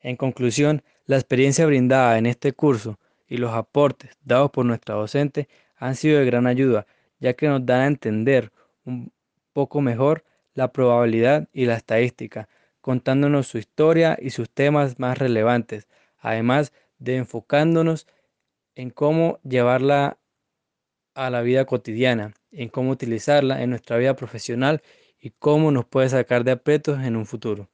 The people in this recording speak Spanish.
En conclusión, la experiencia brindada en este curso y los aportes dados por nuestra docente han sido de gran ayuda, ya que nos dan a entender un poco mejor la probabilidad y la estadística, contándonos su historia y sus temas más relevantes, además de enfocándonos en cómo llevarla a la vida cotidiana, en cómo utilizarla en nuestra vida profesional y cómo nos puede sacar de aprietos en un futuro.